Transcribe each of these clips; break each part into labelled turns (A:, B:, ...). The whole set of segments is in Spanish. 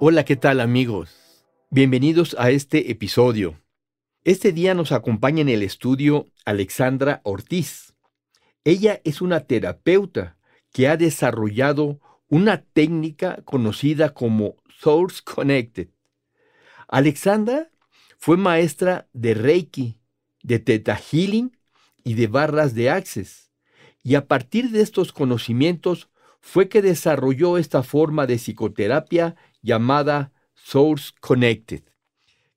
A: Hola, ¿qué tal amigos? Bienvenidos a este episodio. Este día nos acompaña en el estudio Alexandra Ortiz. Ella es una terapeuta que ha desarrollado una técnica conocida como Source Connected. Alexandra fue maestra de Reiki, de Theta Healing y de barras de Access. Y a partir de estos conocimientos fue que desarrolló esta forma de psicoterapia llamada Source Connected.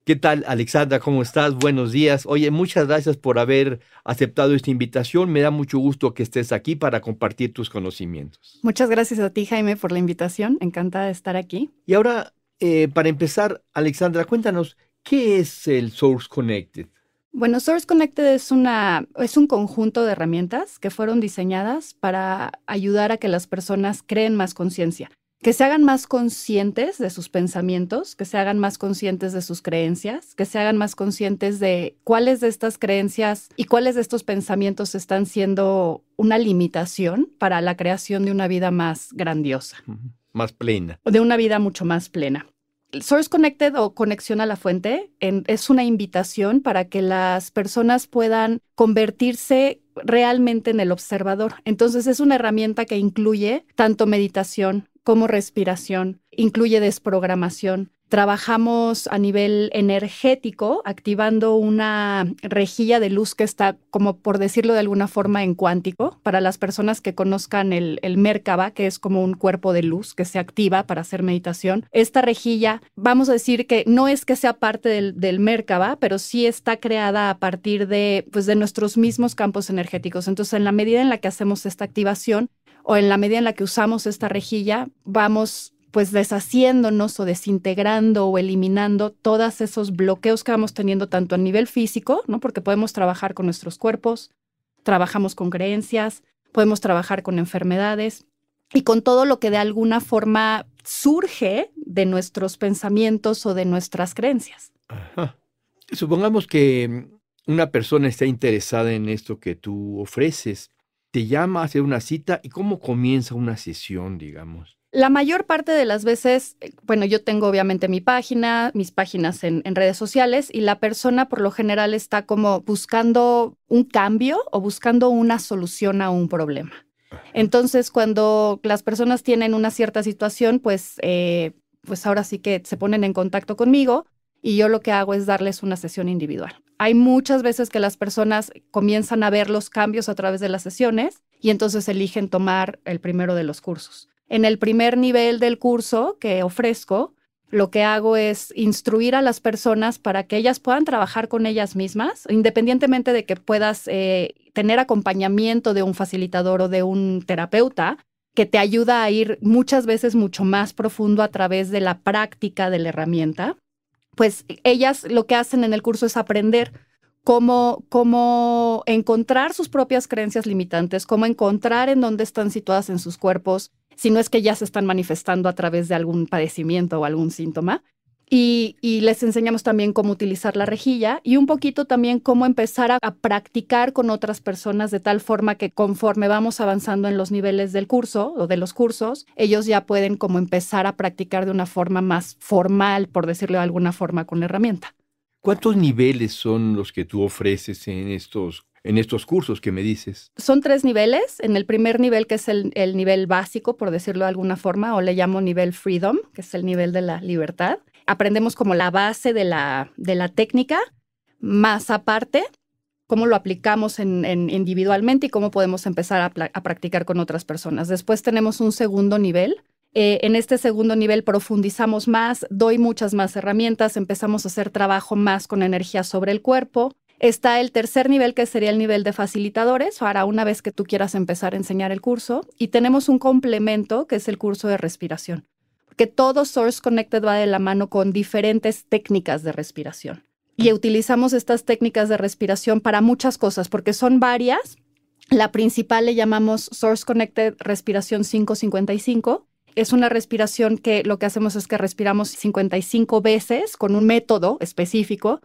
A: ¿Qué tal, Alexandra? ¿Cómo estás? Buenos días. Oye, muchas gracias por haber aceptado esta invitación. Me da mucho gusto que estés aquí para compartir tus conocimientos.
B: Muchas gracias a ti, Jaime, por la invitación. Encantada de estar aquí.
A: Y ahora, eh, para empezar, Alexandra, cuéntanos, ¿qué es el Source Connected?
B: Bueno, Source Connected es, una, es un conjunto de herramientas que fueron diseñadas para ayudar a que las personas creen más conciencia que se hagan más conscientes de sus pensamientos, que se hagan más conscientes de sus creencias, que se hagan más conscientes de cuáles de estas creencias y cuáles de estos pensamientos están siendo una limitación para la creación de una vida más grandiosa.
A: Más plena.
B: De una vida mucho más plena. Source Connected o conexión a la fuente es una invitación para que las personas puedan convertirse realmente en el observador. Entonces es una herramienta que incluye tanto meditación como respiración, incluye desprogramación. Trabajamos a nivel energético, activando una rejilla de luz que está, como por decirlo de alguna forma, en cuántico. Para las personas que conozcan el, el Merkaba, que es como un cuerpo de luz que se activa para hacer meditación, esta rejilla, vamos a decir que no es que sea parte del, Merkaba, pero sí está creada a partir de, pues, de nuestros mismos campos energéticos. Entonces, en la medida en la que hacemos esta activación, o en la medida en la que usamos esta rejilla, vamos pues deshaciéndonos o desintegrando o eliminando todos esos bloqueos que vamos teniendo tanto a nivel físico, ¿no? Porque podemos trabajar con nuestros cuerpos, trabajamos con creencias, podemos trabajar con enfermedades y con todo lo que de alguna forma surge de nuestros pensamientos o de nuestras creencias.
A: Supongamos que una persona está interesada en esto que tú ofreces te llama a hacer una cita y cómo comienza una sesión, digamos?
B: La mayor parte de las veces, eh, bueno, yo tengo obviamente mi página, mis páginas en, redes sociales y la persona por lo general está como buscando un cambio o buscando una solución a un problema. Entonces, cuando las personas tienen una cierta situación, pues, eh, pues ahora sí que se ponen en contacto conmigo y yo lo que hago es darles una sesión individual. Hay muchas veces que las personas comienzan a ver los cambios a través de las sesiones y entonces eligen tomar el primero de los cursos. En el primer nivel del curso que ofrezco, lo que hago es instruir a las personas para que ellas puedan trabajar con ellas mismas, independientemente de que puedas eh, tener acompañamiento de un facilitador o de un terapeuta, que te ayuda a ir muchas veces mucho más profundo a través de la práctica de la herramienta. Pues ellas lo que hacen en el curso es aprender cómo, cómo encontrar sus propias creencias limitantes, cómo encontrar en dónde están situadas en sus cuerpos, si no es que ya se están manifestando a través de algún padecimiento o algún síntoma, y, les enseñamos también cómo utilizar la rejilla y un poquito también cómo empezar a, practicar con otras personas de tal forma que conforme vamos avanzando en los niveles del curso o de los cursos, ellos ya pueden como empezar a practicar de una forma más formal, por decirlo de alguna forma, con la herramienta.
A: ¿Cuántos niveles son los que tú ofreces en estos en estos cursos que me dices?
B: Son tres niveles. En el primer nivel, que es el, el, nivel básico, por decirlo de alguna forma, o le llamo nivel freedom, que es el nivel de la libertad aprendemos como la base de la, de la técnica, más aparte, cómo lo aplicamos en, individualmente y cómo podemos empezar a, practicar con otras personas. Después tenemos un segundo nivel. Eh, en este segundo nivel profundizamos más, doy muchas más herramientas, empezamos a hacer trabajo más con energía sobre el cuerpo. Está el tercer nivel, que sería el nivel de facilitadores, para una vez que tú quieras empezar a enseñar el curso. Y tenemos un complemento, que es el curso de respiración que todo Source Connected va de la mano con diferentes técnicas de respiración. Y utilizamos estas técnicas de respiración para muchas cosas, porque son varias. La principal le llamamos Source Connected Respiración 555. Es una respiración que lo que hacemos es que respiramos 55 veces con un método específico.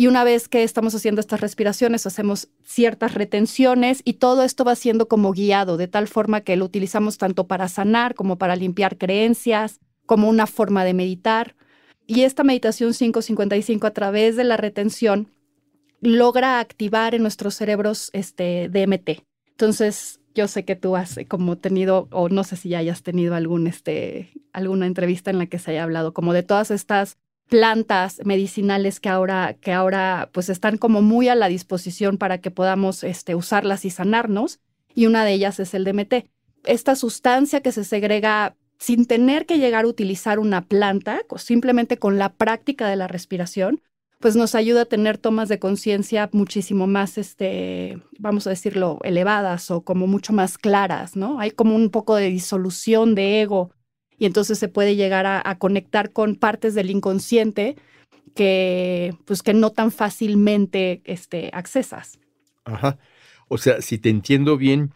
B: Y una vez que estamos haciendo estas respiraciones, hacemos ciertas retenciones y todo esto va siendo como guiado, de tal forma que lo utilizamos tanto para sanar como para limpiar creencias, como una forma de meditar. Y esta meditación 555 a través de la retención logra activar en nuestros cerebros este DMT. Entonces, yo sé que tú has como tenido, o no sé si ya hayas tenido este, alguna entrevista en la que se haya hablado como de todas estas plantas medicinales que ahora, que ahora pues están como muy a la disposición para que podamos este, usarlas y sanarnos. Y una de ellas es el DMT. Esta sustancia que se segrega sin tener que llegar a utilizar una planta, simplemente con la práctica de la respiración, pues nos ayuda a tener tomas de conciencia muchísimo más, este, vamos a decirlo, elevadas o como mucho más claras, ¿no? Hay como un poco de disolución de ego y entonces se puede llegar a, conectar con partes del inconsciente que, pues, que no tan fácilmente este, accesas.
A: Ajá. O sea, si te entiendo bien,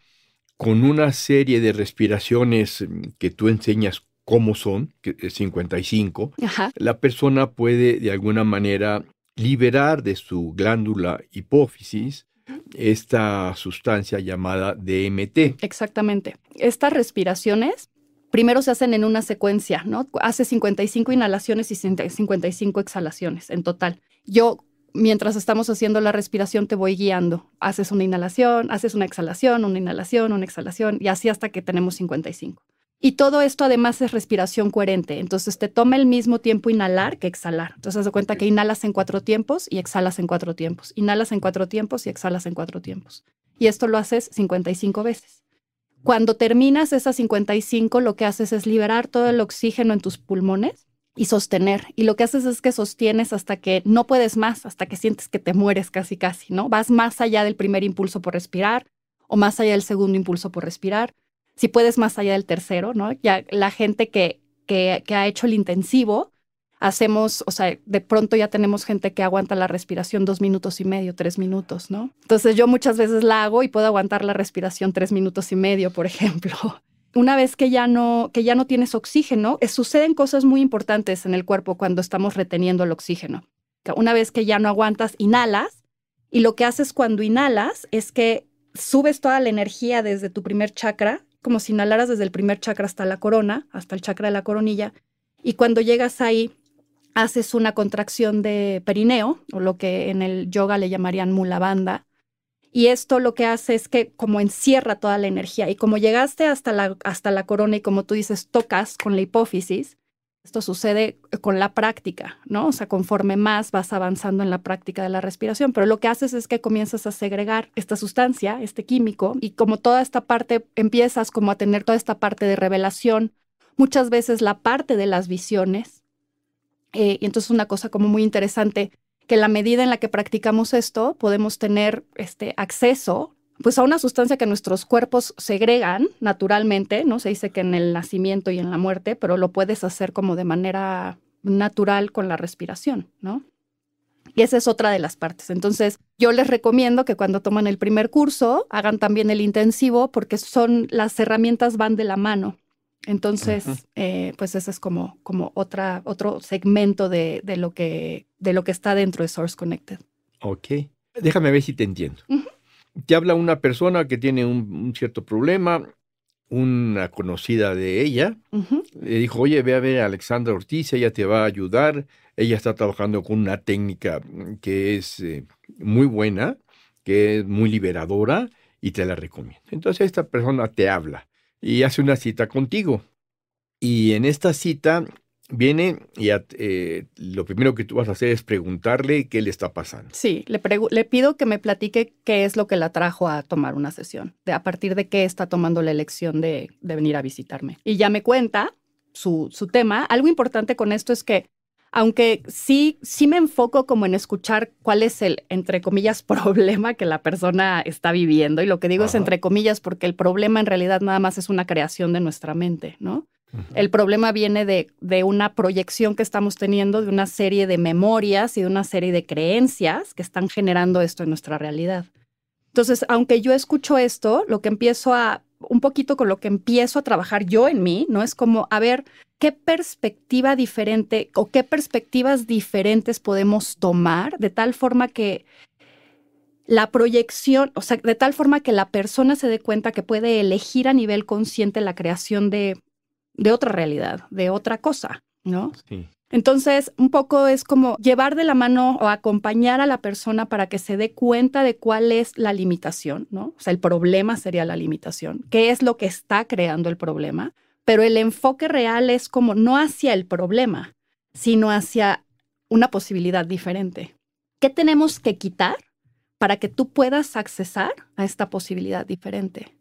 A: con una serie de respiraciones mm, que tú enseñas cómo son, que es 55, la persona puede de alguna manera liberar de su glándula hipófisis esta sustancia llamada DMT.
B: Exactamente. Estas respiraciones primero se hacen en una secuencia, ¿no? Hace 55 inhalaciones y 55 exhalaciones en total. Yo mientras estamos haciendo la respiración te voy guiando. Haces una inhalación, haces una exhalación, una inhalación, una exhalación y así hasta que tenemos 55. Y todo esto además es respiración coherente. Entonces te toma el mismo tiempo inhalar que exhalar. Entonces haz de cuenta que inhalas en cuatro tiempos y exhalas en cuatro tiempos. Inhalas en cuatro tiempos y exhalas en cuatro tiempos. Y esto lo haces 55 veces. Cuando terminas esas 55, lo que haces es liberar todo el oxígeno en tus pulmones y sostener. Y lo que haces es que sostienes hasta que no puedes más, hasta que sientes que te mueres casi, casi, ¿no? Vas más allá del primer impulso por respirar o más allá del segundo impulso por respirar. Si puedes más allá del tercero, ¿no? Ya la gente que, que, que ha hecho el intensivo, hacemos, o sea, de pronto ya tenemos gente que aguanta la respiración dos minutos y medio, tres minutos, ¿no? Entonces yo muchas veces la hago y puedo aguantar la respiración tres minutos y medio, por ejemplo una vez que ya no, que ya no tienes oxígeno, eh, suceden cosas muy importantes en el cuerpo cuando estamos reteniendo el oxígeno. Una vez que ya no aguantas, inhalas y lo que haces cuando inhalas es que subes toda la energía desde tu primer chakra, como si inhalaras desde el primer chakra hasta la corona, hasta el chakra de la coronilla, y cuando llegas ahí haces una contracción de perineo, o lo que en el yoga le llamarían mula banda, y esto lo que hace es que como encierra toda la energía y como llegaste hasta la, hasta la corona y como tú dices, tocas con la hipófisis, esto sucede con la práctica, ¿no? O sea, conforme más vas avanzando en la práctica de la respiración, pero lo que haces es que comienzas a segregar esta sustancia, este químico, y como toda esta parte, empiezas como a tener toda esta parte de revelación, muchas veces la parte de las visiones, eh, y entonces una cosa como muy interesante, que la medida en la que practicamos esto podemos tener este acceso pues a una sustancia que nuestros cuerpos segregan naturalmente, ¿no? Se dice que en el nacimiento y en la muerte, pero lo puedes hacer como de manera natural con la respiración, ¿no? Y esa es otra de las partes. Entonces, yo les recomiendo que cuando toman el primer curso, hagan también el intensivo, porque son las herramientas van de la mano. Entonces, eh, pues ese es como, como otra, otro segmento de, de, lo que, de lo que está dentro de Source Connected.
A: Ok. Déjame ver si te entiendo. Te habla una persona que tiene un, cierto problema, una conocida de ella, le dijo, oye, ve a ver a Alexandra Ortiz, ella te va a ayudar, ella está trabajando con una técnica que es eh, muy buena, que es muy liberadora y te la recomiendo. Entonces esta persona te habla y hace una cita contigo. Y en esta cita viene y eh, lo primero que tú vas a hacer es preguntarle qué le está pasando.
B: Sí, le, le pido que me platique qué es lo que la trajo a tomar una sesión, de a partir de qué está tomando la elección de, de venir a visitarme. Y ya me cuenta su, su tema. Algo importante con esto es que aunque sí, sí me enfoco como en escuchar cuál es el, entre comillas, problema que la persona está viviendo. Y lo que digo es entre comillas porque el problema en realidad nada más es una creación de nuestra mente, ¿no? El problema viene de, de, una proyección que estamos teniendo, de una serie de memorias y de una serie de creencias que están generando esto en nuestra realidad. Entonces, aunque yo escucho esto, lo que empiezo a, un poquito con lo que empiezo a trabajar yo en mí, ¿no? Es como, a ver, ¿qué perspectiva diferente o qué perspectivas diferentes podemos tomar de tal forma que la proyección, o sea, de tal forma que la persona se dé cuenta que puede elegir a nivel consciente la creación de, de otra realidad, de otra cosa, ¿no? Sí. Entonces, un poco es como llevar de la mano o acompañar a la persona para que se dé cuenta de cuál es la limitación, ¿no? O sea, el problema sería la limitación. ¿Qué es lo que está creando el problema? Pero el enfoque real es como no hacia el problema, sino hacia una posibilidad diferente. ¿Qué tenemos que quitar para que tú puedas accesar a esta posibilidad diferente?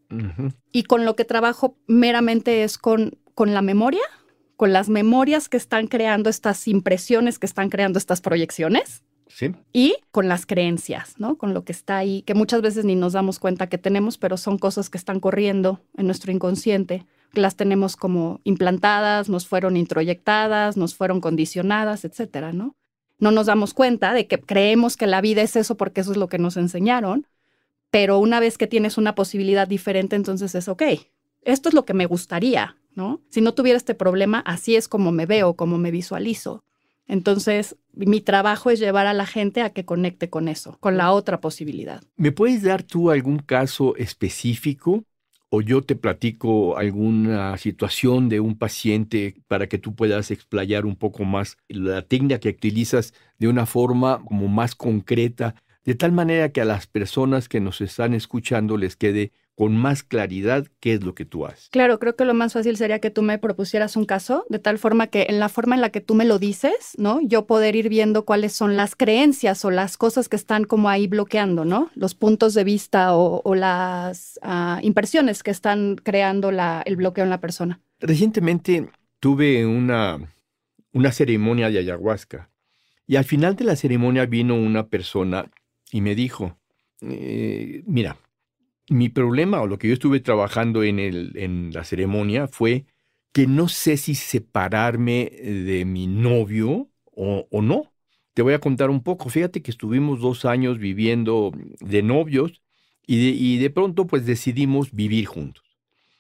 B: Y con lo que trabajo meramente es con, con la memoria, con las memorias que están creando estas impresiones, que están creando estas proyecciones.
A: Sí.
B: Y con las creencias, ¿no? Con lo que está ahí, que muchas veces ni nos damos cuenta que tenemos, pero son cosas que están corriendo en nuestro inconsciente. Las tenemos como implantadas, nos fueron introyectadas, nos fueron condicionadas, etcétera, ¿no? No nos damos cuenta de que creemos que la vida es eso porque eso es lo que nos enseñaron, pero una vez que tienes una posibilidad diferente, entonces es, ok, esto es lo que me gustaría, Si no tuviera este problema, así es como me veo, como me visualizo. Entonces, mi trabajo es llevar a la gente a que conecte con eso, con la otra posibilidad.
A: ¿Me puedes dar tú algún caso específico o yo te platico alguna situación de un paciente para que tú puedas explayar un poco más la técnica que utilizas de una forma como más concreta, de tal manera que a las personas que nos están escuchando les quede con más claridad qué es lo que tú haces.
B: Claro, creo que lo más fácil sería que tú me propusieras un caso, de tal forma que en la forma en la que tú me lo dices, ¿no? Yo poder ir viendo cuáles son las creencias o las cosas que están como ahí bloqueando, ¿no? Los puntos de vista o, las uh, impresiones que están creando la, el bloqueo en la persona.
A: Recientemente tuve una, una ceremonia de ayahuasca y al final de la ceremonia vino una persona y me dijo, eh, mira, mi problema o lo que yo estuve trabajando en, el, en la ceremonia fue que no sé si separarme de mi novio o, no. Te voy a contar un poco. Fíjate que estuvimos dos años viviendo de novios y de, y de pronto pues decidimos vivir juntos.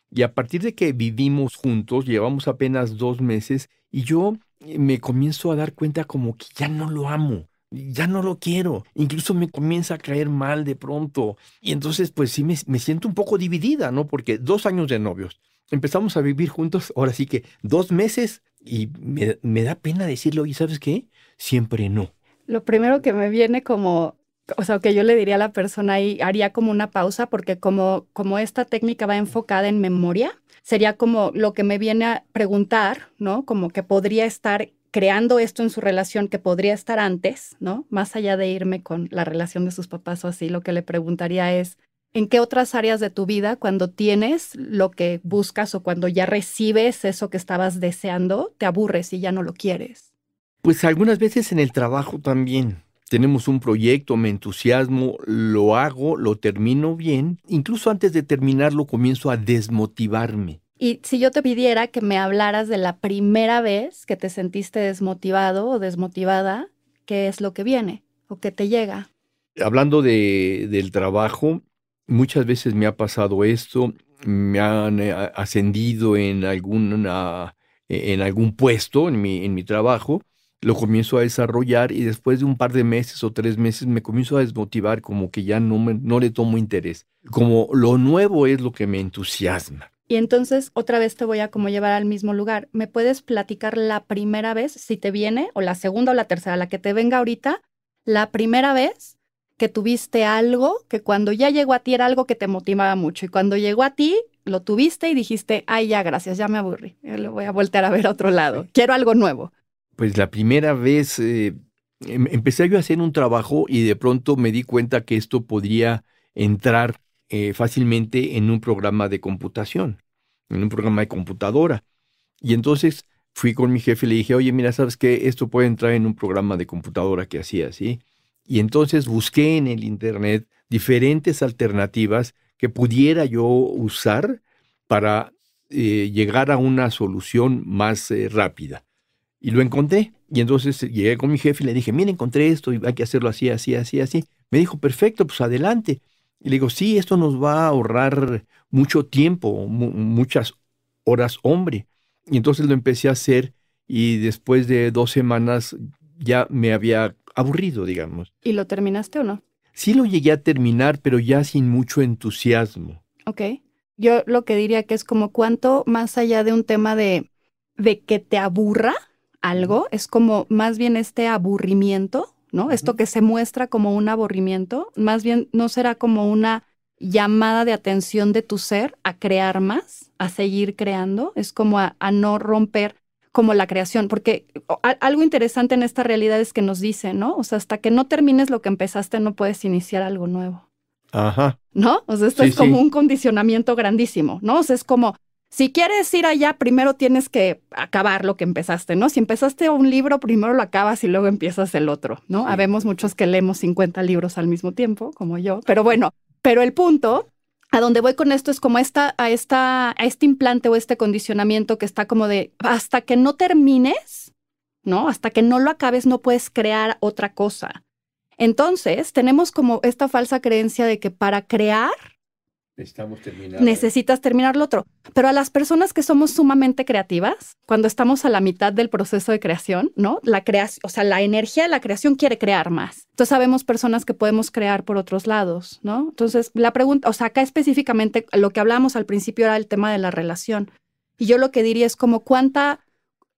A: Y a partir de que vivimos juntos, llevamos apenas dos meses y yo me comienzo a dar cuenta como que ya no lo amo ya no lo quiero. Incluso me comienza a caer mal de pronto. Y entonces, pues sí, me, siento un poco dividida, ¿no? Porque dos años de novios. Empezamos a vivir juntos, ahora sí que dos meses, y me, me da pena decirlo, y ¿sabes qué? Siempre no.
B: Lo primero que me viene como o sea, que yo le diría a la persona ahí, haría como una pausa, porque como, como esta técnica va enfocada en memoria, sería como lo que me viene a preguntar, ¿no? Como que podría estar creando esto en su relación que podría estar antes, ¿no? Más allá de irme con la relación de sus papás o así, lo que le preguntaría es, ¿en qué otras áreas de tu vida, cuando tienes lo que buscas o cuando ya recibes eso que estabas deseando, te aburres y ya no lo quieres?
A: Pues algunas veces en el trabajo también. Tenemos un proyecto, me entusiasmo, lo hago, lo termino bien. Incluso antes de terminarlo comienzo a desmotivarme.
B: Y si yo te pidiera que me hablaras de la primera vez que te sentiste desmotivado o desmotivada, ¿qué es lo que viene o qué te llega?
A: Hablando de, del trabajo, muchas veces me ha pasado esto, me han eh, ascendido en, alguna, en algún puesto en mi, en mi trabajo, lo comienzo a desarrollar y después de un par de meses o tres meses me comienzo a desmotivar como que ya no, me, no le tomo interés. Como lo nuevo es lo que me entusiasma.
B: Y entonces otra vez te voy a como llevar al mismo lugar. ¿Me puedes platicar la primera vez, si te viene, o la segunda o la tercera, la que te venga ahorita, la primera vez que tuviste algo que cuando ya llegó a ti era algo que te motivaba mucho y cuando llegó a ti lo tuviste y dijiste, ay ya, gracias, ya me aburrí, yo le voy a voltear a ver a otro lado, quiero algo nuevo?
A: Pues la primera vez eh, em, empecé yo a hacer un trabajo y de pronto me di cuenta que esto podría entrar eh, fácilmente en un programa de computación, en un programa de computadora. Y entonces fui con mi jefe y le dije, oye, mira, ¿sabes qué? Esto puede entrar en un programa de computadora que hacía así. Y entonces busqué en el Internet diferentes alternativas que pudiera yo usar para eh, llegar a una solución más eh, rápida. Y lo encontré. Y entonces llegué con mi jefe y le dije, mira, encontré esto y hay que hacerlo así, así, así, así. Me dijo, perfecto, pues adelante. Y le digo, sí, esto nos va a ahorrar mucho tiempo, muchas horas hombre. Y entonces lo empecé a hacer y después de dos semanas ya me había aburrido, digamos.
B: ¿Y lo terminaste o no?
A: Sí lo llegué a terminar, pero ya sin mucho entusiasmo.
B: Ok. Yo lo que diría que es como cuánto más allá de un tema de, de que te aburra algo, es como más bien este aburrimiento, ¿no? Esto que se muestra como un aburrimiento, más bien no será como una llamada de atención de tu ser a crear más, a seguir creando, es como a, no romper como la creación, porque algo interesante en esta realidad es que nos dice, ¿no? O sea, hasta que no termines lo que empezaste no puedes iniciar algo nuevo.
A: Ajá.
B: ¿No? O sea, esto es como un condicionamiento grandísimo, ¿no? O sea, es como, si quieres ir allá, primero tienes que acabar lo que empezaste, ¿no? Si empezaste un libro, primero lo acabas y luego empiezas el otro, ¿no? Habemos muchos que leemos 50 libros al mismo tiempo, como yo, pero bueno, pero el punto a donde voy con esto es como esta, a, esta, a este implante o este condicionamiento que está como de hasta que no termines, ¿no? Hasta que no lo acabes, no puedes crear otra cosa. Entonces, tenemos como esta falsa creencia de que para crear Necesitas terminar lo otro. Pero a las personas que somos sumamente creativas, cuando estamos a la mitad del proceso de creación, ¿no? La creación, o sea, la energía de la creación quiere crear más. Entonces sabemos personas que podemos crear por otros lados, ¿no? Entonces, la pregunta, o sea, acá específicamente lo que hablábamos al principio era el tema de la relación. Y yo lo que diría es como cuánta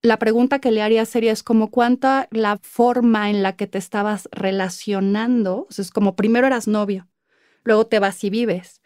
B: la pregunta que le haría sería es como cuánta la forma en la que te estabas relacionando, o sea, es como primero eras novio, luego te vas y vives,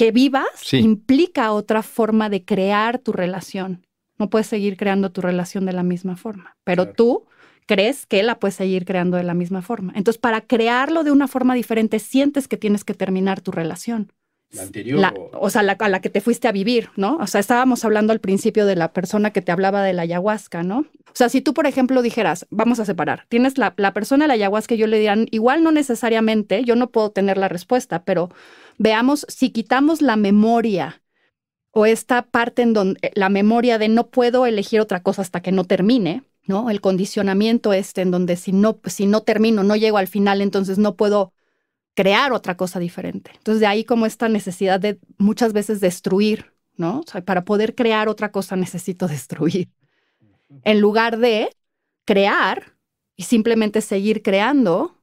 B: que vivas implica otra forma de crear tu relación. No puedes seguir creando tu relación de la misma forma, pero tú crees que la puedes seguir creando de la misma forma. Entonces, para crearlo de una forma diferente, sientes que tienes que terminar tu relación.
A: La anterior.
B: o sea, la, a la que te fuiste a vivir, ¿no? O sea, estábamos hablando al principio de la persona que te hablaba de la ayahuasca, ¿no? O sea, si tú, por ejemplo, dijeras, vamos a separar, tienes la, la persona de la ayahuasca, yo le dirían, igual no necesariamente, yo no puedo tener la respuesta, pero veamos si quitamos la memoria o esta parte en donde la memoria de no puedo elegir otra cosa hasta que no termine, ¿no? El condicionamiento este en donde si no, si no termino, no llego al final, entonces no puedo crear otra cosa diferente. Entonces de ahí como esta necesidad de muchas veces destruir, ¿no? O sea, para poder crear otra cosa necesito destruir. En lugar de crear y simplemente seguir creando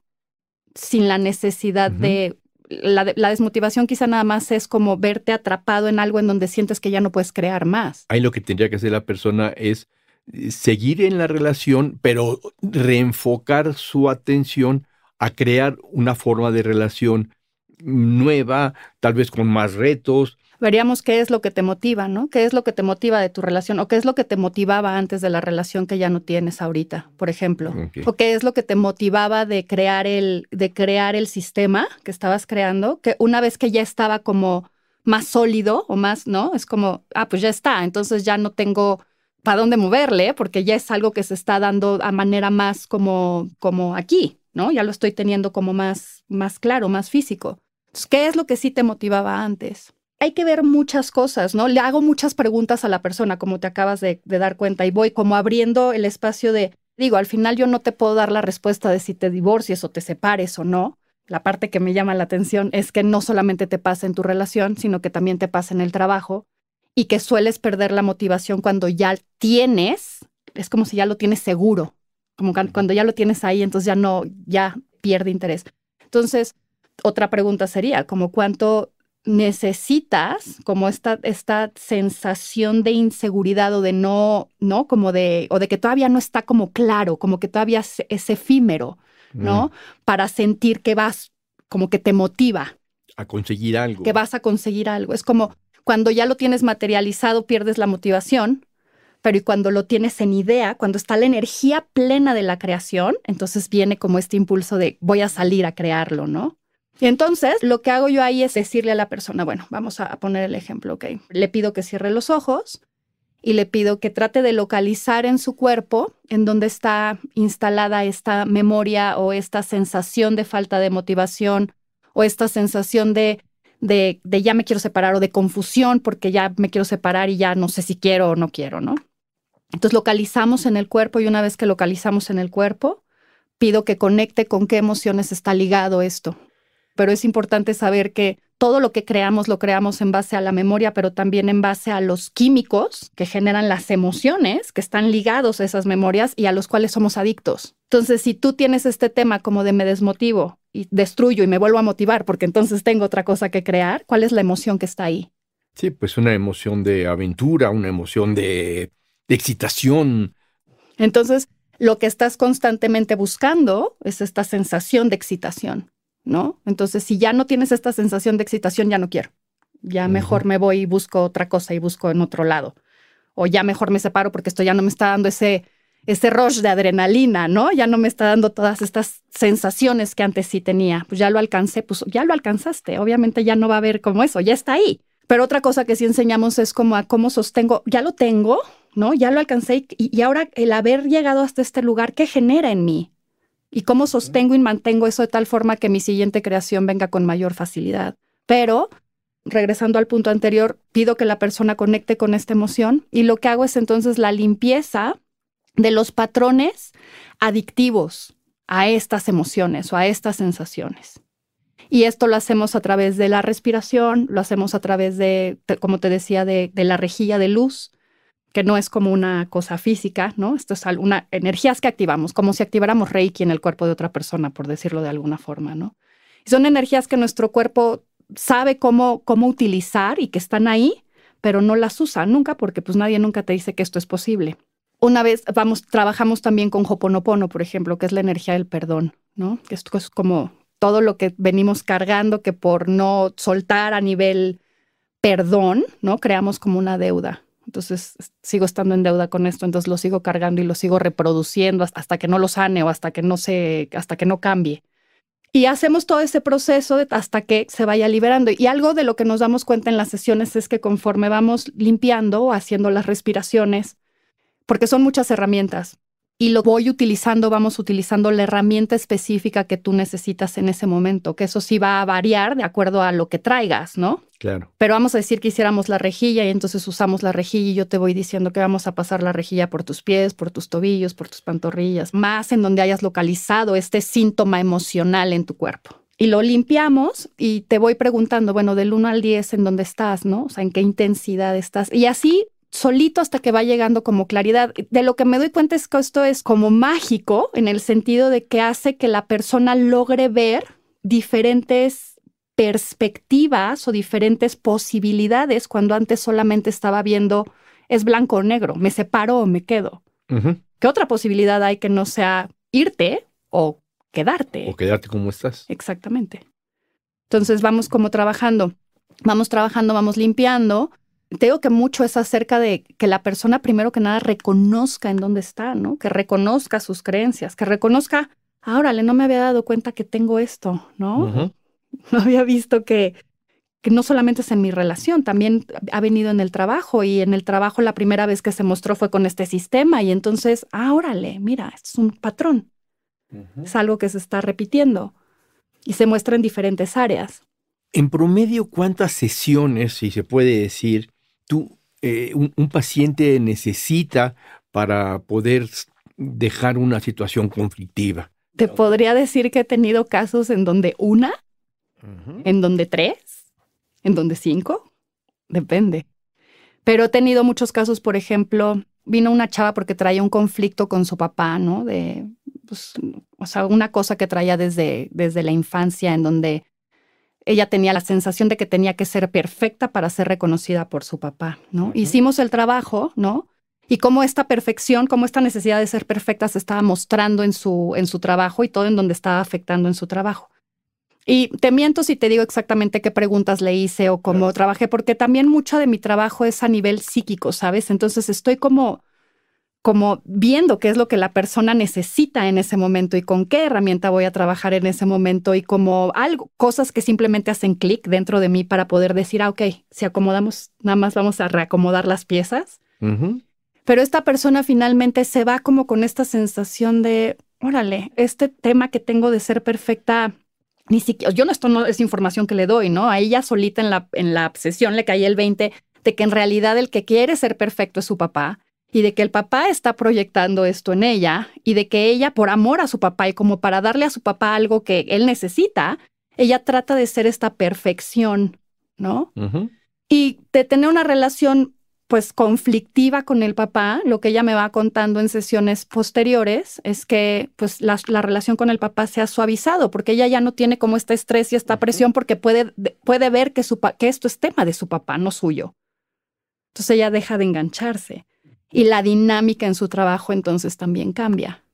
B: sin la necesidad de la, desmotivación quizá nada más es como verte atrapado en algo en donde sientes que ya no puedes crear más.
A: Ahí lo que tendría que hacer la persona es eh, seguir en la relación, pero reenfocar su atención a crear una forma de relación nueva, tal vez con más retos,
B: veríamos qué es lo que te motiva, ¿no? ¿Qué es lo que te motiva de tu relación? ¿O qué es lo que te motivaba antes de la relación que ya no tienes ahorita, por ejemplo? ¿O qué es lo que te motivaba de crear el, de crear el sistema que estabas creando? Que una vez que ya estaba como más sólido o más, ¿no? Es como, ah, pues ya está, entonces ya no tengo para dónde moverle, porque ya es algo que se está dando a manera más como, como aquí, ¿no? Ya lo estoy teniendo como más, más claro, más físico. Entonces, ¿qué es lo que sí te motivaba antes? Hay que ver muchas cosas, ¿no? Le hago muchas preguntas a la persona, como te acabas de, dar cuenta, y voy como abriendo el espacio de, digo, al final yo no te puedo dar la respuesta de si te divorcies o te separes o no. La parte que me llama la atención es que no solamente te pasa en tu relación, sino que también te pasa en el trabajo y que sueles perder la motivación cuando ya tienes, es como si ya lo tienes seguro, como cuando ya lo tienes ahí, entonces ya no, ya pierde interés. Entonces, otra pregunta sería, como cuánto necesitas como esta, esta sensación de inseguridad o de no, ¿no? Como de, o de que todavía no está como claro, como que todavía es, efímero, ¿no? Mm. Para sentir que vas, como que te motiva.
A: A conseguir algo.
B: Que vas a conseguir algo. Es como cuando ya lo tienes materializado, pierdes la motivación, pero y cuando lo tienes en idea, cuando está la energía plena de la creación, entonces viene como este impulso de voy a salir a crearlo, ¿no? Y entonces lo que hago yo ahí es decirle a la persona, bueno, vamos a poner el ejemplo, ok. Le pido que cierre los ojos y le pido que trate de localizar en su cuerpo en donde está instalada esta memoria o esta sensación de falta de motivación o esta sensación de, de, de ya me quiero separar o de confusión porque ya me quiero separar y ya no sé si quiero o no quiero, ¿no? Entonces localizamos en el cuerpo y una vez que localizamos en el cuerpo, pido que conecte con qué emociones está ligado esto. Pero es importante saber que todo lo que creamos lo creamos en base a la memoria, pero también en base a los químicos que generan las emociones que están ligados a esas memorias y a los cuales somos adictos. Entonces, si tú tienes este tema como de me desmotivo y destruyo y me vuelvo a motivar porque entonces tengo otra cosa que crear, ¿cuál es la emoción que está ahí?
A: Sí, pues una emoción de aventura, una emoción de, de excitación.
B: Entonces, lo que estás constantemente buscando es esta sensación de excitación. ¿No? Entonces, si ya no tienes esta sensación de excitación, ya no quiero. Ya mejor me voy y busco otra cosa y busco en otro lado. O ya mejor me separo porque esto ya no me está dando ese, ese rush de adrenalina, ¿no? Ya no me está dando todas estas sensaciones que antes sí tenía. Pues ya lo alcancé, pues ya lo alcanzaste. Obviamente ya no va a haber como eso, ya está ahí. Pero otra cosa que sí enseñamos es como a cómo sostengo, ya lo tengo, ¿no? Ya lo alcancé y, y ahora el haber llegado hasta este lugar, ¿qué genera en mí? Y cómo sostengo y mantengo eso de tal forma que mi siguiente creación venga con mayor facilidad. Pero, regresando al punto anterior, pido que la persona conecte con esta emoción y lo que hago es entonces la limpieza de los patrones adictivos a estas emociones o a estas sensaciones. Y esto lo hacemos a través de la respiración, lo hacemos a través de, como te decía, de, de la rejilla de luz, que no es como una cosa física, ¿no? Esto es una energías que activamos, como si activáramos Reiki en el cuerpo de otra persona, por decirlo de alguna forma, ¿no? Y son energías que nuestro cuerpo sabe cómo, cómo utilizar y que están ahí, pero no las usa nunca porque pues nadie nunca te dice que esto es posible. Una vez vamos, trabajamos también con Hoponopono, por ejemplo, que es la energía del perdón, ¿no? Que esto es como todo lo que venimos cargando que por no soltar a nivel perdón, ¿no? Creamos como una deuda. Entonces sigo estando en deuda con esto, entonces lo sigo cargando y lo sigo reproduciendo hasta que no lo sane o hasta que no se, hasta que no cambie. Y hacemos todo ese proceso hasta que se vaya liberando. Y algo de lo que nos damos cuenta en las sesiones es que conforme vamos limpiando o haciendo las respiraciones, porque son muchas herramientas, y lo voy utilizando, vamos utilizando la herramienta específica que tú necesitas en ese momento, que eso sí va a variar de acuerdo a lo que traigas, ¿no?
A: Claro.
B: Pero vamos a decir que hiciéramos la rejilla y entonces usamos la rejilla y yo te voy diciendo que vamos a pasar la rejilla por tus pies, por tus tobillos, por tus pantorrillas, más en donde hayas localizado este síntoma emocional en tu cuerpo. Y lo limpiamos y te voy preguntando, bueno, del 1 al 10 en dónde estás, ¿no? O sea, en qué intensidad estás. Y así solito hasta que va llegando como claridad. De lo que me doy cuenta es que esto es como mágico en el sentido de que hace que la persona logre ver diferentes perspectivas o diferentes posibilidades cuando antes solamente estaba viendo es blanco o negro, me separo o me quedo. ¿Qué otra posibilidad hay que no sea irte o quedarte?
A: O quedarte como estás.
B: Exactamente. Entonces vamos como trabajando, vamos trabajando, vamos limpiando te digo que mucho es acerca de que la persona primero que nada reconozca en dónde está, ¿no? Que reconozca sus creencias, que reconozca, ah, no me había dado cuenta que tengo esto, ¿no? No había visto que, que no solamente es en mi relación, también ha venido en el trabajo y en el trabajo la primera vez que se mostró fue con este sistema y entonces, ah, órale, mira, es un patrón, es algo que se está repitiendo y se muestra en diferentes áreas.
A: En promedio, ¿cuántas sesiones, si se puede decir, tú, eh, un, paciente necesita para poder dejar una situación conflictiva?
B: Te podría decir que he tenido casos en donde una, en donde tres, en donde cinco, depende. Pero he tenido muchos casos, por ejemplo, vino una chava porque traía un conflicto con su papá, ¿no? De, pues, o sea, una cosa que traía desde, desde la infancia en donde ella tenía la sensación de que tenía que ser perfecta para ser reconocida por su papá, ¿no? Hicimos el trabajo, ¿no? Y cómo esta perfección, cómo esta necesidad de ser perfecta se estaba mostrando en su, en su trabajo y todo en donde estaba afectando en su trabajo. Y te miento si te digo exactamente qué preguntas le hice o cómo trabajé, porque también mucho de mi trabajo es a nivel psíquico, ¿sabes? Entonces estoy como como viendo qué es lo que la persona necesita en ese momento y con qué herramienta voy a trabajar en ese momento y como algo, cosas que simplemente hacen clic dentro de mí para poder decir, ah, ok, si acomodamos, nada más vamos a reacomodar las piezas. Pero esta persona finalmente se va como con esta sensación de, órale, este tema que tengo de ser perfecta ni siquiera, yo no, esto no es información que le doy, ¿no? A ella solita en la, en la obsesión le caía el 20 de que en realidad el que quiere ser perfecto es su papá y de que el papá está proyectando esto en ella y de que ella, por amor a su papá y como para darle a su papá algo que él necesita, ella trata de ser esta perfección, ¿no? Y de tener una relación pues conflictiva con el papá, lo que ella me va contando en sesiones posteriores es que pues la, relación con el papá se ha suavizado porque ella ya no tiene como este estrés y esta presión porque puede, puede ver que, su, que esto es tema de su papá, no suyo. Entonces ella deja de engancharse y la dinámica en su trabajo entonces también cambia.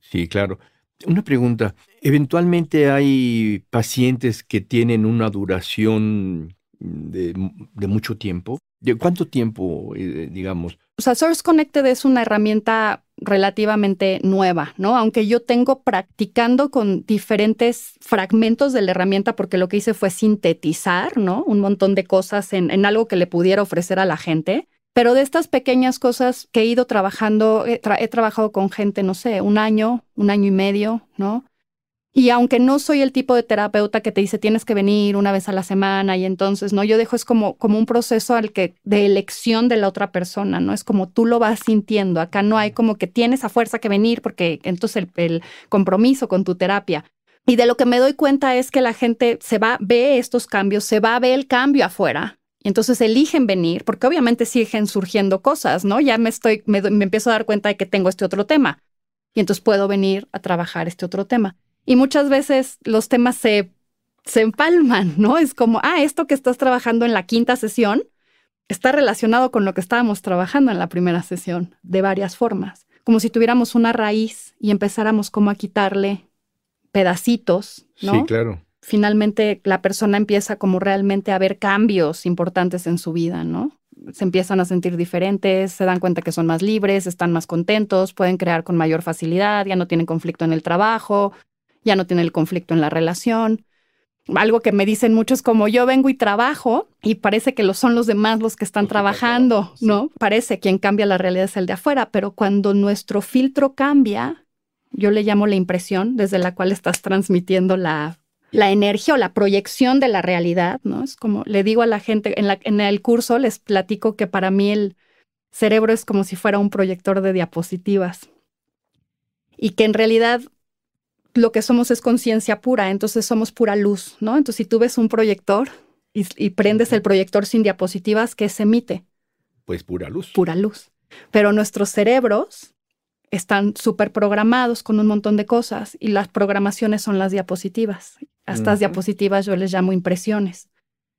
A: Sí, claro. Una pregunta, eventualmente hay pacientes que tienen una duración de, de mucho tiempo. ¿De cuánto tiempo, eh, digamos?
B: O sea, Source Connected es una herramienta relativamente nueva, ¿no? Aunque yo tengo practicando con diferentes fragmentos de la herramienta porque lo que hice fue sintetizar, ¿no? Un montón de cosas en, en algo que le pudiera ofrecer a la gente. Pero de estas pequeñas cosas que he ido trabajando, he trabajado con gente, no sé, un año, un año y medio, ¿no? Y aunque no soy el tipo de terapeuta que te dice tienes que venir una vez a la semana y entonces, ¿no? Yo dejo es como, como un proceso al que, de elección de la otra persona, ¿no? Es como tú lo vas sintiendo. Acá no hay como que tienes a fuerza que venir porque entonces el, el compromiso con tu terapia. Y de lo que me doy cuenta es que la gente se va, ve estos cambios, se va a ver el cambio afuera. Y entonces eligen venir, porque obviamente siguen surgiendo cosas, ¿no? Ya me estoy, me empiezo a dar cuenta de que tengo este otro tema. Y entonces puedo venir a trabajar este otro tema. Y muchas veces los temas se, se empalman, ¿no? Es como, ah, esto que estás trabajando en la quinta sesión está relacionado con lo que estábamos trabajando en la primera sesión, de varias formas. Como si tuviéramos una raíz y empezáramos como a quitarle pedacitos, ¿no?
A: Sí, claro.
B: Finalmente la persona empieza como realmente a ver cambios importantes en su vida, ¿no? se empiezan a sentir diferentes, se dan cuenta que son más libres, están más contentos, pueden crear con mayor facilidad, ya no tienen conflicto en el trabajo, ya no tiene el conflicto en la relación. Algo que me dicen muchos como yo vengo y trabajo y parece que lo son los demás los que están trabajando, ¿no? Parece quien cambia la realidad es el de afuera, pero cuando nuestro filtro cambia, yo le llamo la impresión desde la cual estás transmitiendo la, la energía o la proyección de la realidad, ¿no? Es como le digo a la gente, en, la, en el curso les platico que para mí el cerebro es como si fuera un proyector de diapositivas y que en realidad lo que somos es conciencia pura, entonces somos pura luz, ¿no? Entonces, si tú ves un proyector y, prendes el proyector sin diapositivas, ¿qué se emite?
A: Pues pura luz.
B: Pura luz. Pero nuestros cerebros están súper programados con un montón de cosas y las programaciones son las diapositivas. A estas diapositivas yo les llamo impresiones.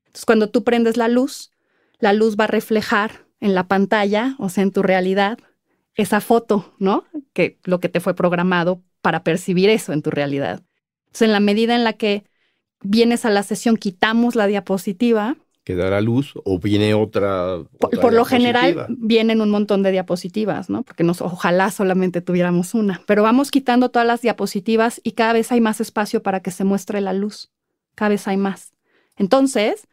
B: Entonces, cuando tú prendes la luz, la luz va a reflejar en la pantalla, o sea, en tu realidad, esa foto, ¿no? Que lo que te fue programado para percibir eso en tu realidad. Entonces, en la medida en la que vienes a la sesión, quitamos la diapositiva.
A: Queda luz o viene otra.
B: por, lo general vienen un montón de diapositivas, ¿no? Porque nos, ojalá solamente tuviéramos una. Pero vamos quitando todas las diapositivas y cada vez hay más espacio para que se muestre la luz. Cada vez hay más. Entonces,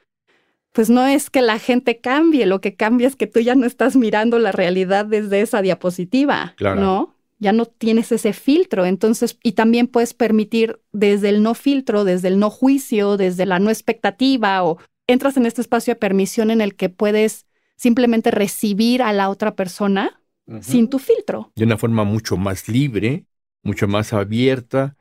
B: pues no es que la gente cambie, lo que cambia es que tú ya no estás mirando la realidad desde esa diapositiva, claro. ¿no? ya no tienes ese filtro. Entonces, y también puedes permitir desde el no filtro, desde el no juicio, desde la no expectativa, o entras en este espacio de permisión en el que puedes simplemente recibir a la otra persona sin tu filtro.
A: De una forma mucho más libre, mucho más abierta,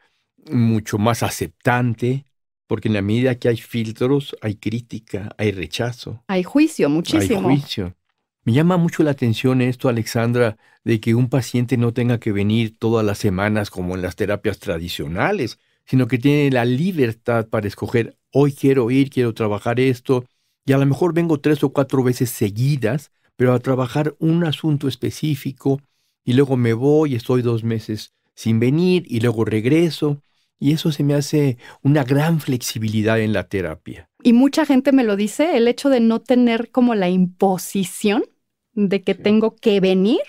A: mucho más aceptante, porque en la medida que hay filtros, hay crítica, hay rechazo.
B: Hay juicio, muchísimo.
A: Hay juicio. Me llama mucho la atención esto, Alexandra, de que un paciente no tenga que venir todas las semanas como en las terapias tradicionales, sino que tiene la libertad para escoger, hoy quiero ir, quiero trabajar esto, y a lo mejor vengo tres o cuatro veces seguidas, pero a trabajar un asunto específico, y luego me voy, estoy dos meses sin venir, y luego regreso, y eso se me hace una gran flexibilidad en la terapia.
B: Y mucha gente me lo dice, el hecho de no tener como la imposición de que tengo que venir,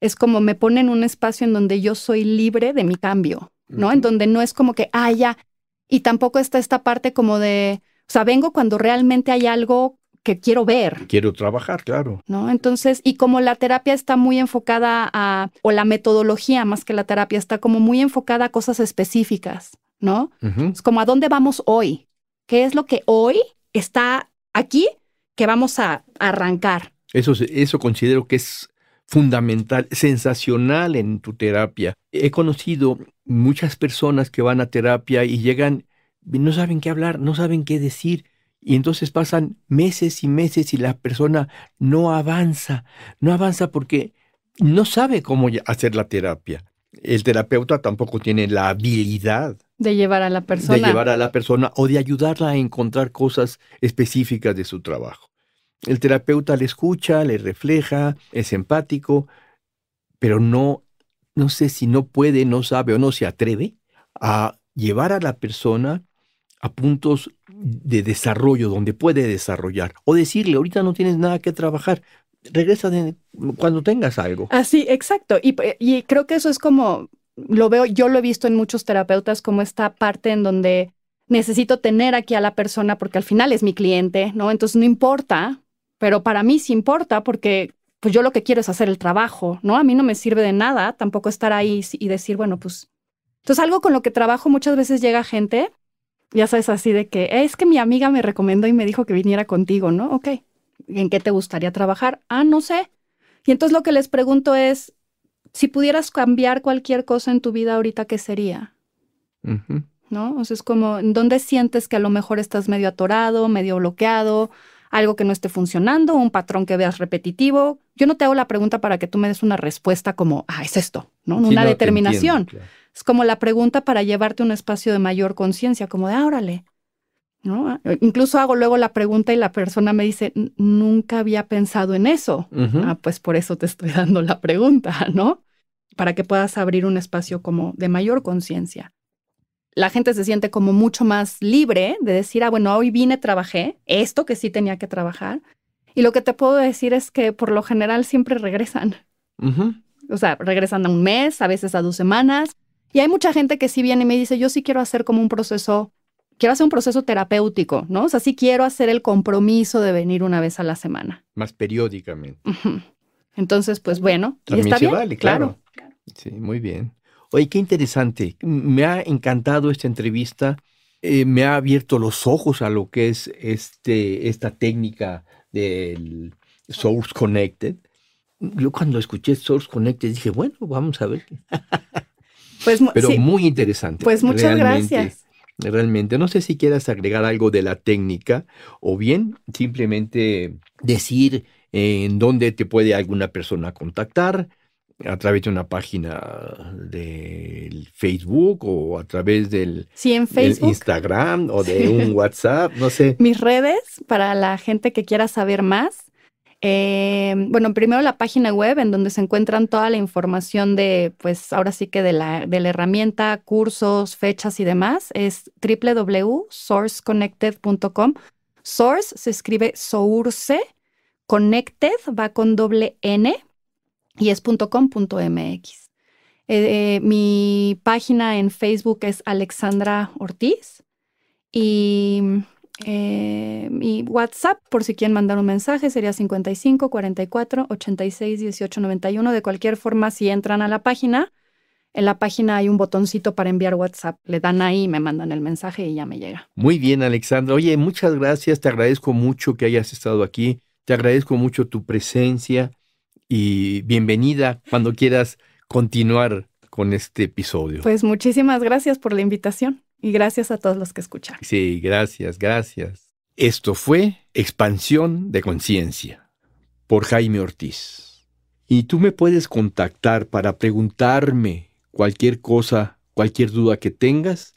B: es como me pone en un espacio en donde yo soy libre de mi cambio, ¿no? En donde no es como que, ah, ya. Y tampoco está esta parte como de, o sea, vengo cuando realmente hay algo que quiero ver.
A: Quiero trabajar, claro.
B: ¿No? Entonces, y como la terapia está muy enfocada a, o la metodología más que la terapia está como muy enfocada a cosas específicas, ¿no? Es como a dónde vamos hoy, qué es lo que hoy está aquí que vamos a arrancar.
A: Eso, eso considero que es fundamental, sensacional en tu terapia. He conocido muchas personas que van a terapia y llegan, no saben qué hablar, no saben qué decir, y entonces pasan meses y meses y la persona no avanza, no avanza porque no sabe cómo hacer la terapia. El terapeuta tampoco tiene la habilidad
B: De llevar a la persona.
A: de llevar a la persona o de ayudarla a encontrar cosas específicas de su trabajo. El terapeuta le escucha, le refleja, es empático, pero no, no sé si no puede, no sabe o no se atreve a llevar a la persona a puntos de desarrollo donde puede desarrollar o decirle, ahorita no tienes nada que trabajar, regresa de- cuando tengas algo.
B: Así, exacto. Y, y creo que eso es como, lo veo, yo lo he visto en muchos terapeutas como esta parte en donde necesito tener aquí a la persona porque al final es mi cliente, ¿no? Entonces no importa, pero para mí sí importa porque pues yo lo que quiero es hacer el trabajo, ¿no? A mí no me sirve de nada tampoco estar ahí y decir, bueno, pues... Entonces algo con lo que trabajo muchas veces llega gente, ya sabes, así de que "Eh, es que mi amiga me recomendó y me dijo que viniera contigo, ¿no? Ok. ¿En qué te gustaría trabajar? Ah, no sé. Y entonces lo que les pregunto es, si pudieras cambiar cualquier cosa en tu vida ahorita, ¿qué sería? ¿No? O sea, es como, ¿en dónde sientes que a lo mejor estás medio atorado, medio bloqueado, algo que no esté funcionando, un patrón que veas repetitivo? Yo no te hago la pregunta para que tú me des una respuesta como, ah, es esto, ¿no?
A: Sí,
B: Una
A: no,
B: determinación.
A: entiendo, claro.
B: Es como la pregunta para llevarte a un espacio de mayor conciencia, como de, ah, órale. ¿No? Incluso hago luego la pregunta y la persona me dice, "N- nunca había pensado en eso. Ah, pues por eso te estoy dando la pregunta, ¿no? Para que puedas abrir un espacio como de mayor conciencia. La gente se siente como mucho más libre de decir, ah, bueno, hoy vine, trabajé, esto que sí tenía que trabajar. Y lo que te puedo decir es que por lo general siempre regresan. O sea, regresan a un mes, a veces a dos semanas. Y hay mucha gente que sí viene y me dice, yo sí quiero hacer como un proceso, quiero hacer un proceso terapéutico, ¿no? O sea, sí quiero hacer el compromiso de venir una vez a la semana.
A: Más periódicamente.
B: Entonces, pues bueno, y está
A: se
B: bien,
A: vale, claro. Sí, muy bien. Oye, qué interesante. Me ha encantado esta entrevista. Eh, me ha abierto los ojos a lo que es este, esta técnica del Source Connected. Yo cuando escuché Source Connected dije, bueno, vamos a ver.
B: Pues,
A: Pero
B: sí,
A: muy interesante.
B: pues muchas
A: realmente,
B: gracias.
A: Realmente. No sé si quieras agregar algo de la técnica o bien simplemente decir en dónde te puede alguna persona contactar a través de una página del Facebook o a través del,
B: Sí, en
A: del
B: Facebook,
A: Instagram o de un WhatsApp, no sé.
B: mis redes para la gente que quiera saber más. Eh, bueno, primero la página web en donde se encuentran toda la información de, pues ahora sí que de la, de la herramienta, cursos, fechas y demás, es www.sourceconnected.com. Source se escribe Source, Connected va con doble N y es .com.mx. Eh, eh, mi página en Facebook es Alexandra Ortiz y eh, mi WhatsApp, por si quieren mandar un mensaje, sería 55 44 86 18 91. De cualquier forma, si entran a la página, en la página hay un botoncito para enviar WhatsApp. Le dan ahí, me mandan el mensaje y ya me llega.
A: Muy bien, Alexandra. Oye, muchas gracias. Te agradezco mucho que hayas estado aquí. Te agradezco mucho tu presencia y bienvenida cuando quieras continuar con este episodio.
B: Pues muchísimas gracias por la invitación y gracias a todos los que escucharon.
A: Sí, gracias, gracias. Esto fue Expansión de Conciencia por Jaime Ortiz. Y tú me puedes contactar para preguntarme cualquier cosa, cualquier duda que tengas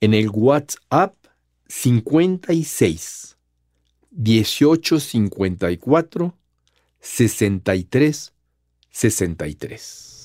A: en el WhatsApp 56 1854 63 63.